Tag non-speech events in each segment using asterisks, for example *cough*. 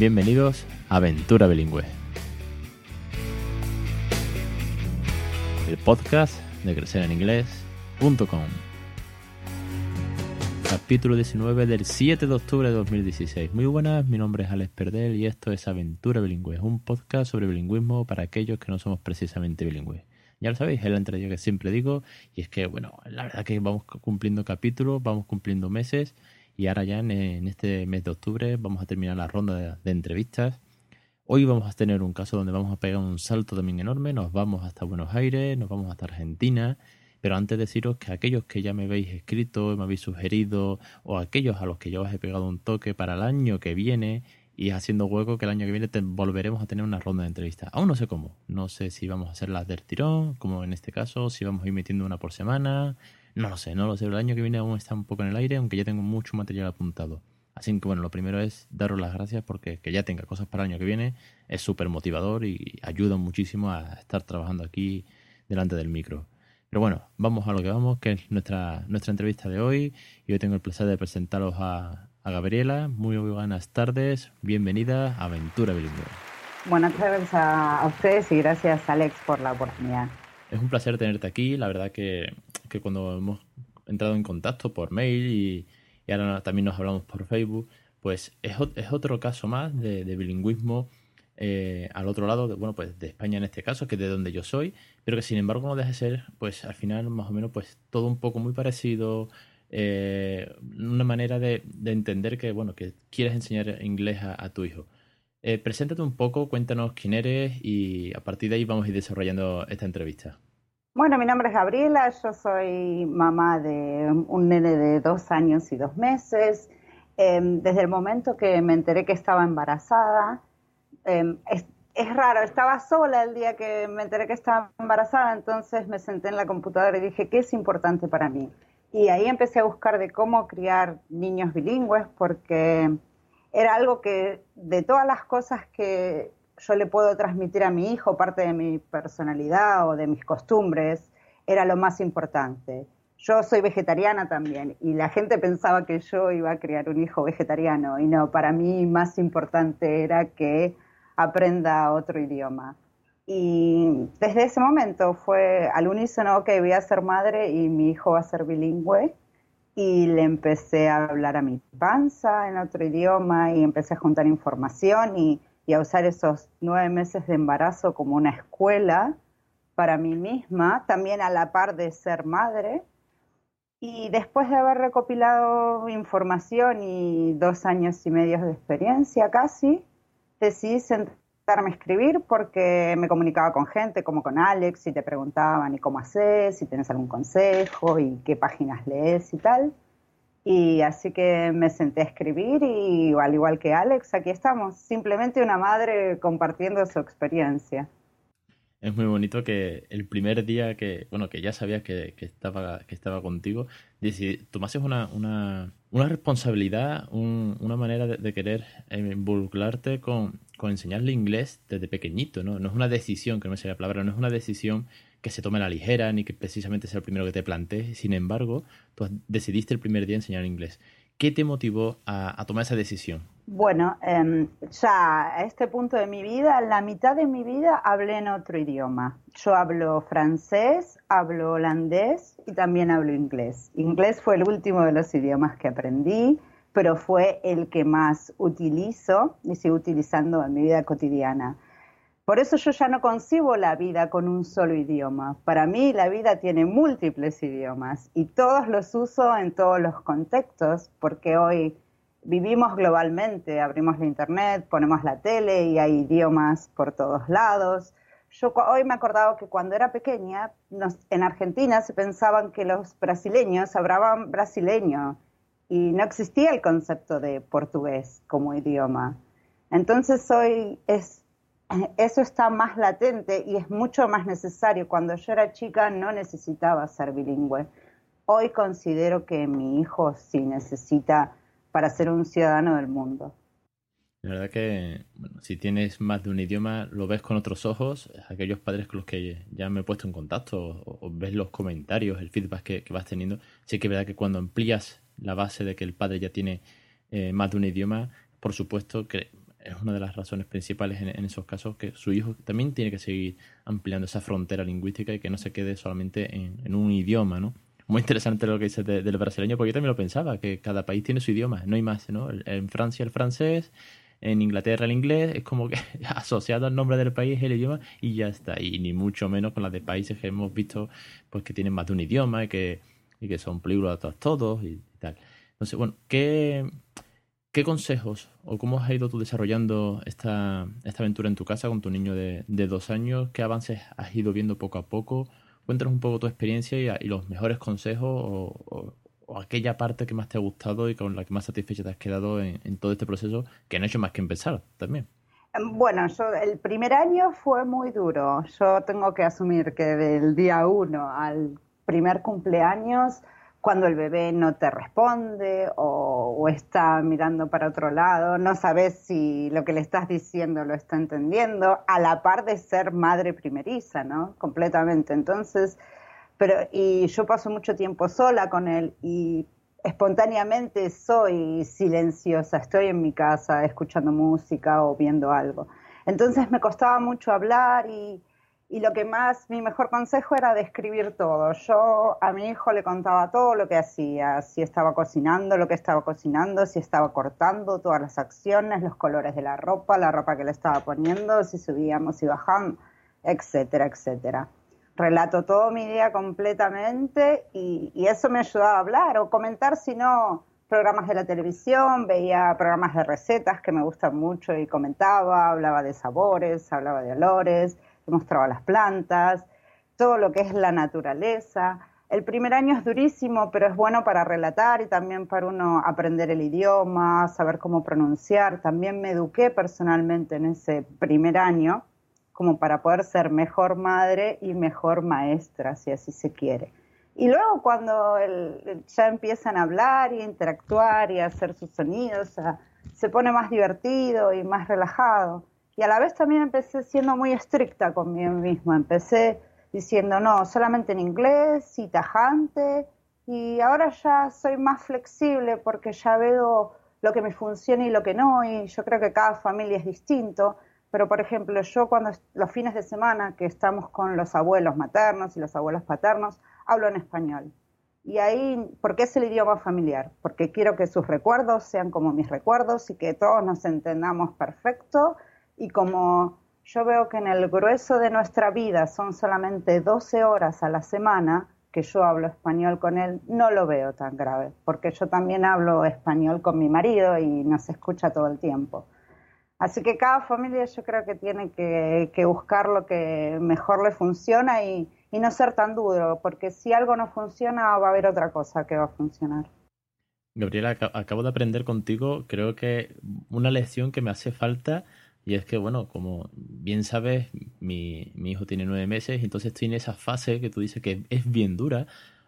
Bienvenidos a Aventura Bilingüe. El podcast de crecereninglés.com. Capítulo 19 del 7 de octubre de 2016. Muy buenas, mi nombre es Alex Perdel y esto es Aventura Bilingüe, un podcast sobre bilingüismo para aquellos que no somos precisamente bilingües. Ya lo sabéis, es la entrevista que siempre digo y es que, bueno, la verdad que vamos cumpliendo capítulos, vamos cumpliendo meses y ahora ya en, este mes de octubre vamos a terminar la ronda de, entrevistas. Hoy vamos a tener un caso donde vamos a pegar un salto también enorme, nos vamos hasta Buenos Aires, nos vamos hasta Argentina, pero antes deciros que aquellos que ya me habéis escrito, me habéis sugerido, o aquellos a los que yo os he pegado un toque para el año que viene, y haciendo hueco que el año que viene volveremos a tener una ronda de entrevistas. Aún no sé cómo, no sé si vamos a hacer las del tirón, como en este caso, si vamos a ir metiendo una por semana, no lo sé, no lo sé. El año que viene aún está un poco en el aire, aunque ya tengo mucho material apuntado. Así que bueno, lo primero es daros las gracias porque que ya tenga cosas para el año que viene es súper motivador y ayuda muchísimo a estar trabajando aquí delante del micro. Pero bueno, vamos a lo que vamos, que es nuestra, nuestra entrevista de hoy. Y hoy tengo el placer de presentaros a, a Gabriela. Muy buenas tardes, bienvenida a Aventura Bilingüe. Buenas tardes a, a ustedes y gracias Alex por la oportunidad. Es un placer tenerte aquí. La verdad que, que cuando hemos entrado en contacto por mail y, ahora también nos hablamos por Facebook, pues es, es otro caso más de, bilingüismo eh, al otro lado, de, bueno, pues de España en este caso, que es de donde yo soy, pero que sin embargo no deja de ser, pues al final más o menos, pues todo un poco muy parecido, eh, una manera de, entender que, bueno, que quieres enseñar inglés a, tu hijo. Eh, preséntate un poco, cuéntanos quién eres y a partir de ahí vamos a ir desarrollando esta entrevista. Bueno, mi nombre es Gabriela, yo soy mamá de un nene de dos años y dos meses. Em, desde el momento que me enteré que estaba embarazada, em, es, es, raro, estaba sola el día que me enteré que estaba embarazada, entonces me senté en la computadora y dije, ¿qué es importante para mí? Y ahí empecé a buscar de cómo criar niños bilingües, porque era algo que de todas las cosas que yo le puedo transmitir a mi hijo, parte de mi personalidad o de mis costumbres, era lo más importante. Yo soy vegetariana también y la gente pensaba que yo iba a criar un hijo vegetariano y no, para mí más importante era que aprenda otro idioma. Y desde ese momento fue al unísono que voy a ser madre y mi hijo va a ser bilingüe y le empecé a hablar a mi panza en otro idioma y empecé a juntar información y a usar esos nueve meses de embarazo como una escuela para mí misma, también a la par de ser madre. Y después de haber recopilado información y dos años y medio de experiencia casi, decidí a escribir porque me comunicaba con gente como con Alex y te preguntaban y cómo haces, si tienes algún consejo y qué páginas lees y tal. Y así que me senté a escribir y al igual que Alex, aquí estamos, simplemente una madre compartiendo su experiencia. Es muy bonito que el primer día que, bueno, que ya sabías que, estaba, que estaba contigo, tomases una, una, una responsabilidad, una manera de, querer involucrarte con, con enseñarle inglés desde pequeñito, ¿no? No es una decisión, que no me sea la palabra, no es una decisión que se tome a la ligera ni que precisamente sea el primero que te plantees. Sin embargo, tú decidiste el primer día enseñar inglés. ¿Qué te motivó a, tomar esa decisión? Bueno, em, ya a este punto de mi vida, la mitad de mi vida hablé en otro idioma. Yo hablo francés, hablo holandés y también hablo inglés. Inglés fue el último de los idiomas que aprendí, pero fue el que más utilizo y sigo utilizando en mi vida cotidiana. Por eso yo ya no concibo la vida con un solo idioma. Para mí la vida tiene múltiples idiomas y todos los uso en todos los contextos porque hoy vivimos globalmente, abrimos la internet, ponemos la tele y hay idiomas por todos lados. Yo hoy me he acordado que cuando era pequeña en Argentina se pensaban que los brasileños hablaban brasileño y no existía el concepto de portugués como idioma. Entonces hoy es *clears throat* eso está más latente y es mucho más necesario. Cuando yo era chica no necesitaba ser bilingüe. Hoy considero que mi hijo sí necesita para ser un ciudadano del mundo. La verdad que si tienes más de un idioma, lo ves con otros ojos. Aquellos padres con los que ya me he puesto en contacto o, ves los comentarios, el feedback que, vas teniendo, sí que es verdad que cuando amplías la base de que el padre ya tiene eh, más de un idioma, por supuesto que es una de las razones principales en, esos casos que su hijo también tiene que seguir ampliando esa frontera lingüística y que no se quede solamente en, un idioma, ¿no? Muy interesante lo que dices del brasileño, porque yo también lo pensaba, que cada país tiene su idioma, no hay más, ¿no? En Francia el francés, en Inglaterra el inglés, es como que *laughs* asociado al nombre del país el idioma y ya está. Y ni mucho menos con las de países que hemos visto pues que tienen más de un idioma y que, y que son todos todos y Entonces, bueno, ¿qué, ¿qué consejos o cómo has ido tú desarrollando esta, aventura en tu casa con tu niño de, dos años? ¿Qué avances has ido viendo poco a poco? Cuéntanos un poco tu experiencia y, los mejores consejos o, aquella parte que más te ha gustado y con la que más satisfecha te has quedado en, todo este proceso, que no ha hecho más que empezar también. Bueno, yo, el primer año fue muy duro. Yo tengo que asumir que del día uno al primer cumpleaños, cuando el bebé no te responde o, está mirando para otro lado, no sabes si lo que le estás diciendo lo está entendiendo, a la par de ser madre primeriza, ¿no? Completamente. Entonces, pero y yo paso mucho tiempo sola con él y espontáneamente soy silenciosa, estoy en mi casa escuchando música o viendo algo. Entonces me costaba mucho hablar y, y lo que más, mi mejor consejo era describir todo. Yo a mi hijo le contaba todo lo que hacía, si estaba cocinando, lo que estaba cocinando, si estaba cortando, todas las acciones, los colores de la ropa, la ropa que le estaba poniendo, si subíamos y bajamos, etcétera, etcétera relato todo mi día completamente y, eso me ayudaba a hablar o comentar, si no, programas de la televisión, veía programas de recetas que me gustan mucho y comentaba, hablaba de sabores, hablaba de olores, mostraba las plantas, todo lo que es la naturaleza. El primer año es durísimo, pero es bueno para relatar y también para uno aprender el idioma, saber cómo pronunciar. También me eduqué personalmente en ese primer año como para poder ser mejor madre y mejor maestra, si así se quiere. Y luego cuando ya empiezan a hablar y a interactuar y a hacer sus sonidos, se pone más divertido y más relajado. Y a la vez también empecé siendo muy estricta conmigo misma. Empecé diciendo, no, solamente en inglés y tajante. Y ahora ya soy más flexible porque ya veo lo que me funciona y lo que no. Y yo creo que cada familia es distinto. Pero, por ejemplo, yo cuando los fines de semana que estamos con los abuelos maternos y los abuelos paternos, hablo en español. Y ahí, porque es el idioma familiar, porque quiero que sus recuerdos sean como mis recuerdos y que todos nos entendamos perfecto. Y como yo veo que en el grueso de nuestra vida son solamente 12 horas a la semana que yo hablo español con él, no lo veo tan grave, porque yo también hablo español con mi marido y nos escucha todo el tiempo. Así que cada familia yo creo que tiene que, buscar lo que mejor le funciona y, no ser tan duro, porque si algo no funciona va a haber otra cosa que va a funcionar. Gabriela, acabo de aprender contigo, creo que una lección que me hace falta y es que, bueno, como bien sabes, mi, mi hijo tiene nueve meses, y entonces en esa fase que tú dices que es bien dura,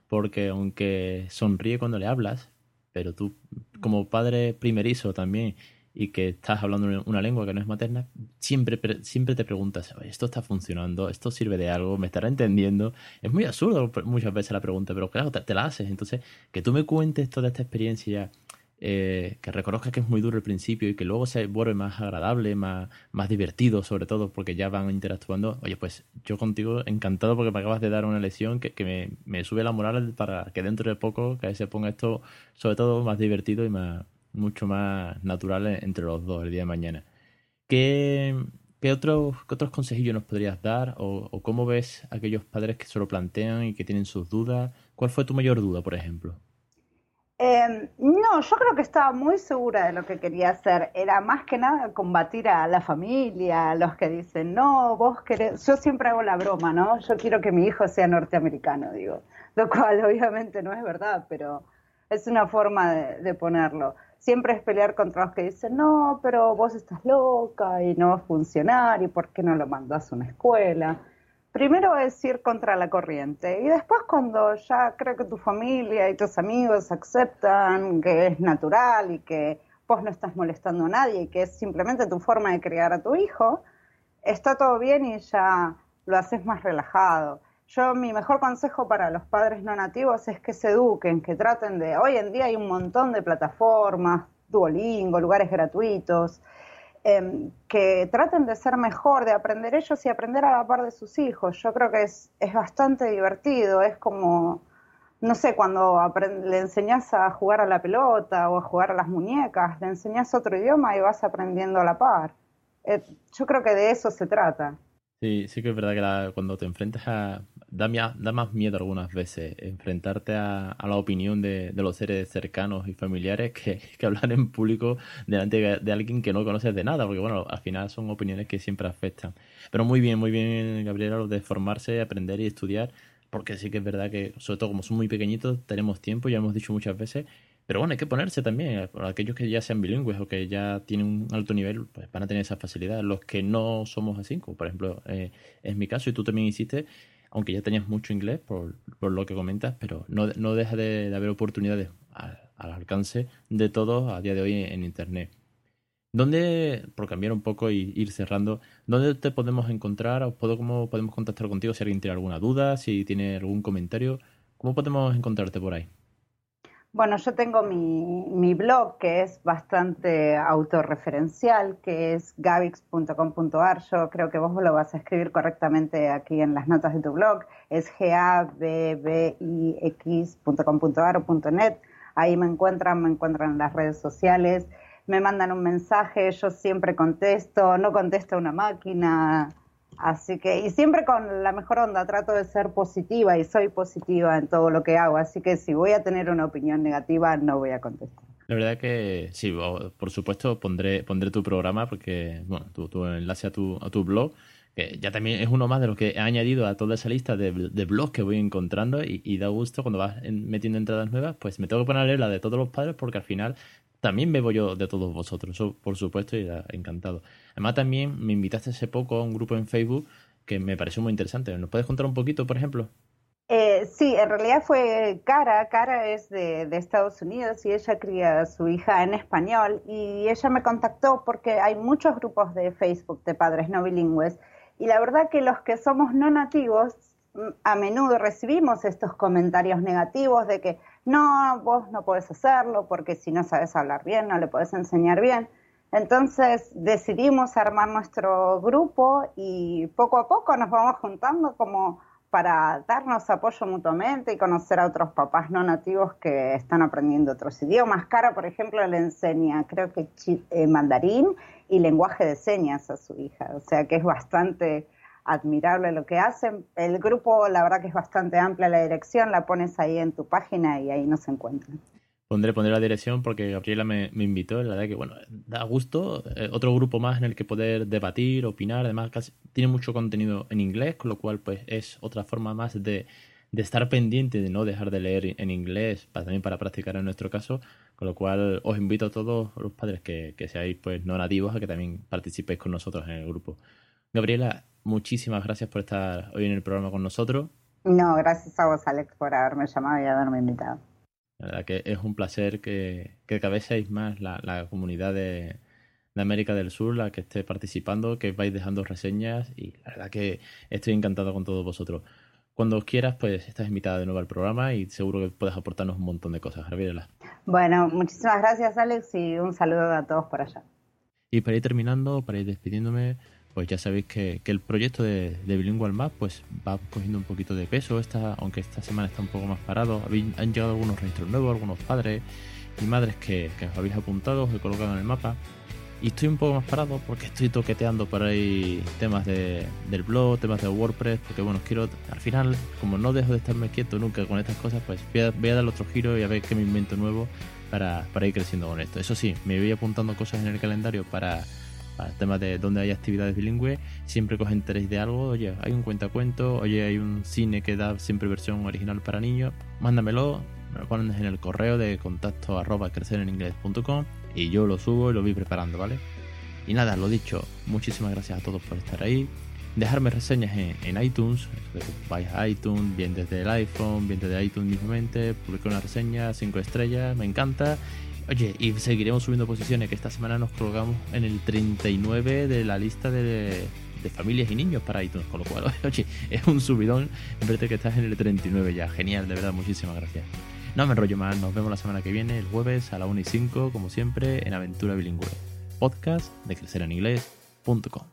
porque aunque sonríe cuando le hablas, pero tú como padre primerizo también y que estás hablando una lengua que no es materna, siempre, siempre te preguntas, ¿esto está funcionando? ¿Esto sirve de algo? ¿Me estará entendiendo? Es muy absurdo muchas veces la pregunta, pero claro, te, la haces. Entonces, que tú me cuentes toda esta experiencia, eh, que reconozcas que es muy duro al principio y que luego se vuelve más agradable, más, más divertido, sobre todo porque ya van interactuando. Oye, pues yo contigo encantado porque me acabas de dar una lección que, que me, me sube la moral para que dentro de poco que se ponga esto, sobre todo, más divertido y más mucho más natural entre los dos el día de mañana. ¿Qué, qué otros, otros consejillos nos podrías dar? O, cómo ves aquellos padres que se lo plantean y que tienen sus dudas? ¿Cuál fue tu mayor duda, por ejemplo? Em, no, yo creo que estaba muy segura de lo que quería hacer. Era más que nada combatir a la familia, a los que dicen, no, vos querés. Yo siempre hago la broma, ¿no? Yo quiero que mi hijo sea norteamericano, digo. Lo cual *laughs* obviamente no es verdad, pero es una forma de ponerlo siempre es pelear contra los que dicen, no, pero vos estás loca y no va a funcionar y por qué no lo mandas a una escuela. Primero es ir contra la corriente y después cuando ya creo que tu familia y tus amigos aceptan que es natural y que vos no estás molestando a nadie y que es simplemente tu forma de criar a tu hijo, está todo bien y ya lo haces más relajado. Yo mi mejor consejo para los padres no nativos es que se eduquen, que traten de... Hoy en día hay un montón de plataformas, Duolingo, lugares gratuitos. Em, que traten de ser mejor, de aprender ellos y aprender a la par de sus hijos. Yo creo que es, es bastante divertido, es como, no sé, cuando le enseñas a jugar a la pelota o a jugar a las muñecas, le enseñas otro idioma y vas aprendiendo a la par. Eh, yo creo que de eso se trata. Sí, sí que es verdad que cuando te enfrentas a... Da, da, más miedo algunas veces enfrentarte a, la opinión de, los seres cercanos y familiares que, *laughs* que hablar en público delante de, alguien que no conoces de nada, porque bueno, al final son opiniones que siempre afectan. Pero muy bien, muy bien, Gabriela, lo de formarse, aprender y estudiar, porque sí que es verdad que, sobre todo como son muy pequeñitos, tenemos tiempo, ya hemos dicho muchas veces, pero bueno, hay que ponerse también. Aquellos que ya sean bilingües o que ya tienen un alto nivel, pues van a tener esa facilidad. Los que no somos así, como por ejemplo eh, es mi caso y tú también hiciste, aunque ya tenías mucho inglés por, lo que comentas, pero no, no deja de, haber oportunidades al, alcance de todos a día de hoy en, Internet. ¿Dónde, por cambiar un poco y ir cerrando, dónde te podemos encontrar cómo podemos contactar contigo si alguien tiene alguna duda, si tiene algún comentario? ¿Cómo podemos encontrarte por ahí? Bueno, yo tengo mi, blog que es bastante autorreferencial, que es gavix.com.ar. Yo creo que vos lo vas a escribir correctamente aquí en las notas de tu blog. Es gabbix.com.ar o .net. Ahí me encuentran, me encuentran en las redes sociales, me mandan un mensaje, yo siempre contesto, no contesto una máquina, Así que, y siempre con la mejor onda, trato de ser positiva y soy positiva en todo lo que hago. Así que si voy a tener una opinión negativa, no voy a contestar. La verdad que sí, por supuesto pondré, pondré tu programa porque, bueno, tu, enlace a tu, a tu blog, que ya también es uno más de los que he añadido a toda esa lista de, de blogs que voy encontrando y, y, da gusto cuando vas metiendo entradas nuevas, pues me tengo que poner a la de todos los padres porque al final también bebo yo de todos vosotros, por supuesto, y encantado. Además, también me invitaste hace poco a un grupo en Facebook que me pareció muy interesante. ¿Nos puedes contar un poquito, por ejemplo? Eh, sí, en realidad fue Cara. Cara es de, Estados Unidos y ella cría a su hija en español. Y ella me contactó porque hay muchos grupos de Facebook de padres no bilingües. Y la verdad que los que somos no nativos, mm, a menudo recibimos estos comentarios negativos de que no, vos no podés hacerlo porque si no sabes hablar bien, no le podés enseñar bien. Entonces decidimos armar nuestro grupo y poco a poco nos vamos juntando como para darnos apoyo mutuamente y conocer a otros papás no nativos que están aprendiendo otros idiomas. Cara, por ejemplo, le enseña, creo que eh, mandarín y lenguaje de señas a su hija, o sea que es bastante admirable lo que hacen. El grupo, la verdad que es bastante amplia la dirección, la pones ahí en tu página y ahí nos encuentran. Pondré, pondré la dirección porque Gabriela me, invitó, la verdad que bueno, da gusto, eh, otro grupo más en el que poder debatir, opinar, además tiene mucho contenido en inglés, con lo cual pues es otra forma más de, estar pendiente, de no dejar de leer en inglés, también para practicar en nuestro caso, con lo cual os invito a todos los padres que, que seáis pues no nativos a que también participéis con nosotros en el grupo. Gabriela, muchísimas gracias por estar hoy en el programa con nosotros. No, gracias a vos, Alex, por haberme llamado y haberme invitado. La verdad que es un placer que, que cada vez seáis más la, comunidad de, América del Sur la que esté participando, que vais dejando reseñas y la verdad que estoy encantado con todos vosotros. Cuando os quieras, pues estás invitada de nuevo al programa y seguro que puedes aportarnos un montón de cosas. Gabriela. Bueno, muchísimas gracias, Alex, y un saludo a todos por allá. Y para ir terminando, para ir despidiéndome, pues ya sabéis que, el proyecto de, de, Bilingual Map pues va cogiendo un poquito de peso, esta, aunque esta semana está un poco más parado. Han llegado algunos registros nuevos, algunos padres y madres que, os habéis apuntado, os he colocado en el mapa. Y estoy un poco más parado porque estoy toqueteando por ahí temas de, del blog, temas de WordPress, porque bueno, quiero, al final, como no dejo de estarme quieto nunca con estas cosas, pues voy a, voy a darle otro giro y a ver qué me invento nuevo para, para ir creciendo con esto. Eso sí, me voy apuntando cosas en el calendario para el tema de donde hay actividades bilingües, siempre cogen interés de algo, oye, hay un cuentacuento, oye, hay un cine que da siempre versión original para niños, mándamelo, me lo pones en el correo de contacto arroba y yo lo subo y lo voy preparando, ¿vale? Y nada, lo dicho, muchísimas gracias a todos por estar ahí. Dejarme reseñas en, iTunes, vais a iTunes, bien desde el iPhone, bien desde iTunes mismamente, publico una reseña, 5 estrellas, me encanta Oye, y seguiremos subiendo posiciones, que esta semana nos colgamos en el 39 de la lista de, familias y niños para iTunes, con lo cual, *laughs* oye, es un subidón verte que estás en el 39 ya. Genial, de verdad, muchísimas gracias. No me enrollo más, nos vemos la semana que viene, el jueves a la 1 y 5, como siempre, en Aventura Bilingüe. podcast de crecereninglés.com.